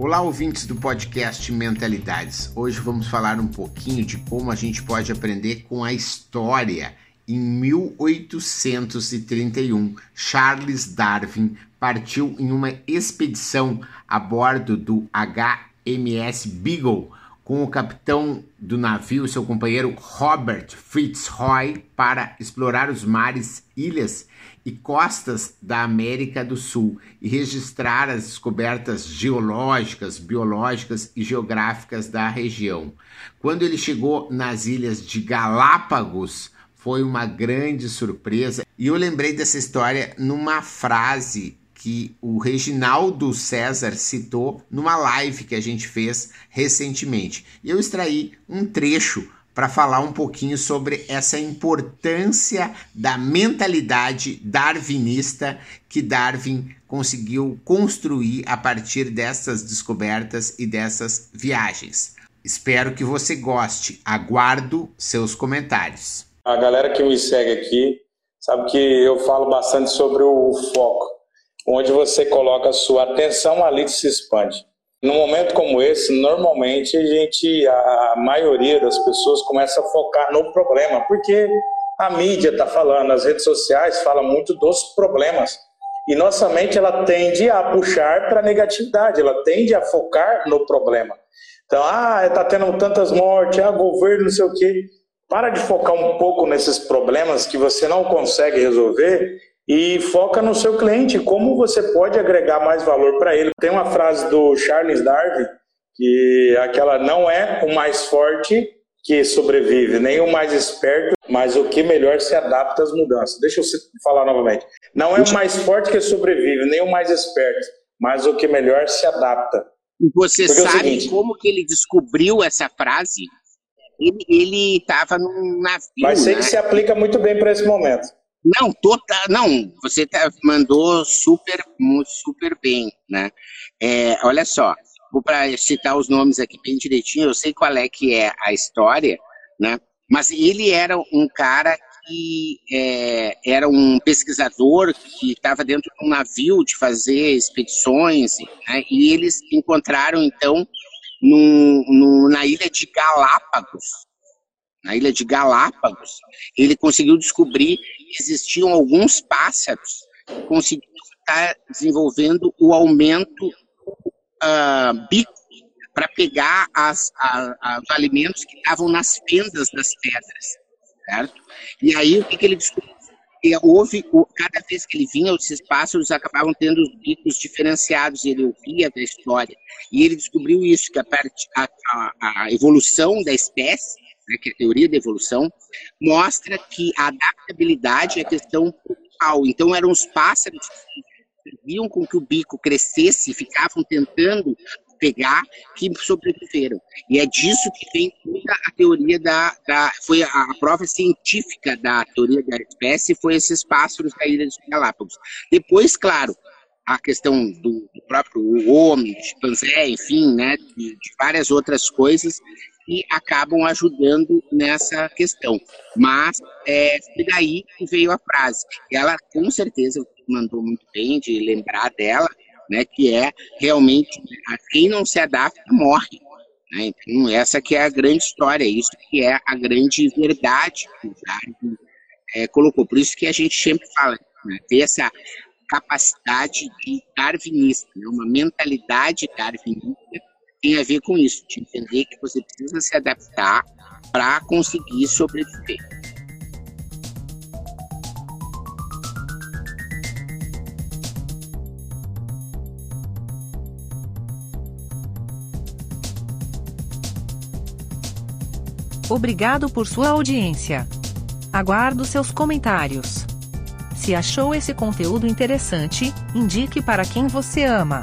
Olá, ouvintes do podcast Mentalidades. Hoje vamos falar um pouquinho de como a gente pode aprender com a história. Em 1831, Charles Darwin partiu em uma expedição a bordo do HMS Beagle com o capitão do navio seu companheiro Robert Fitzroy para explorar os mares, ilhas e costas da América do Sul e registrar as descobertas geológicas, biológicas e geográficas da região. Quando ele chegou nas ilhas de Galápagos, foi uma grande surpresa e eu lembrei dessa história numa frase que o Reginaldo César citou numa live que a gente fez recentemente. E eu extraí um trecho para falar um pouquinho sobre essa importância da mentalidade darwinista que Darwin conseguiu construir a partir dessas descobertas e dessas viagens. Espero que você goste. Aguardo seus comentários. A galera que me segue aqui sabe que eu falo bastante sobre o foco onde você coloca a sua atenção, ali se expande. Num momento como esse, normalmente a gente, a maioria das pessoas começa a focar no problema, porque a mídia está falando, as redes sociais falam muito dos problemas. E nossa mente ela tende a puxar para a negatividade, ela tende a focar no problema. Então, ah, está tendo tantas mortes, ah, governo, não sei o quê. Para de focar um pouco nesses problemas que você não consegue resolver e foca no seu cliente, como você pode agregar mais valor para ele. Tem uma frase do Charles Darwin que aquela não é o mais forte que sobrevive, nem o mais esperto, mas o que melhor se adapta às mudanças. Deixa eu falar novamente. Não é o mais forte que sobrevive, nem o mais esperto, mas o que melhor se adapta. E você Porque é sabe seguinte- como que ele descobriu essa frase? Ele estava num navio, Mas sei né? que se aplica muito bem para esse momento. Não, total, não, você tá- mandou super, super bem, né? É, olha só, vou para citar os nomes aqui bem direitinho, eu sei qual é que é a história, né? Mas ele era um cara que é, era um pesquisador que estava dentro de um navio de fazer expedições, né? e eles encontraram, então, na ilha de Galápagos, na ilha de Galápagos, ele conseguiu descobrir que existiam alguns pássaros que conseguiam estar desenvolvendo o aumento ah, bico para pegar as, a- os alimentos que estavam nas fendas das pedras, certo? E aí o que, que ele descobriu? Que houve, cada vez que ele vinha, esses pássaros acabavam tendo os bicos diferenciados, ele ouvia da história. E ele descobriu isso, que a, a- a evolução da espécie, né, que é a teoria da evolução, mostra que a adaptabilidade é questão principal. Então, eram os pássaros que viam com que o bico crescesse, ficavam tentando pegar, que sobreviveram. E é disso que vem toda a teoria da, da foi a, a prova científica da teoria da espécie, foi esses pássaros da ilha dos Galápagos. Depois, claro, a questão do, do próprio homem, chimpanzé, enfim, né, de, de várias outras coisas que acabam ajudando nessa questão. Mas é, foi daí que veio a frase. Ela, com certeza, mandou muito bem de lembrar dela, né, que é realmente a quem não se adapta morre. Né? Então, essa que é a grande história, isso que é a grande verdade que o Darwin é, colocou. Por isso que a gente sempre fala, né, ter essa capacidade de darwinista, né, uma mentalidade darwinista tem a ver com isso, de entender que você precisa se adaptar para conseguir sobreviver. Obrigado por sua audiência. Aguardo seus comentários. Se achou esse conteúdo interessante, indique para quem você ama.